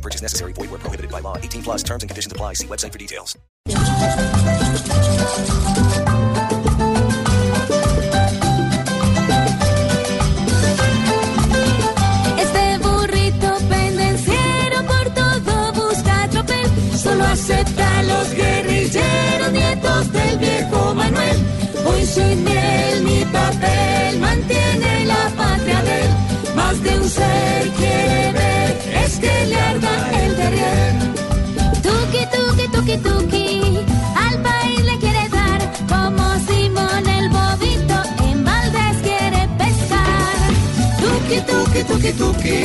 Purchase necessary. Void where prohibited by law. 18 plus terms and conditions apply. See website for details. Este burrito pendenciero por todo busca tropel. Solo acepta Tuki, tuki, tuki,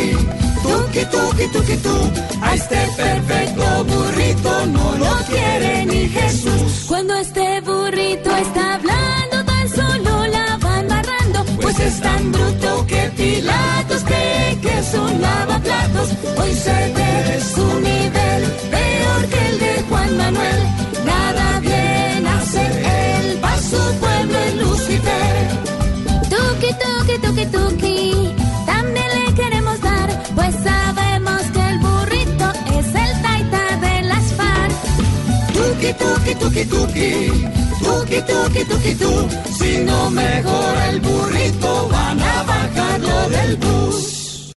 tuki, tuki, tuki, tuki, tu. A este perfecto burrito no lo quiere ni Jesús. Cuando este burrito está hablando, tan solo la van barrando. Pues es tan bruto que Pilatos cree que es un lavaplatos. Hoy se ve su nivel peor que el de Juan Manuel. Nada bien hace él, pa' su pueblo es Lucifer. Tuki, tuki, tuki, tuki, Tuki, tuki, tuki, tuki, tuki, tuki, tuki, tu. Si el burrito,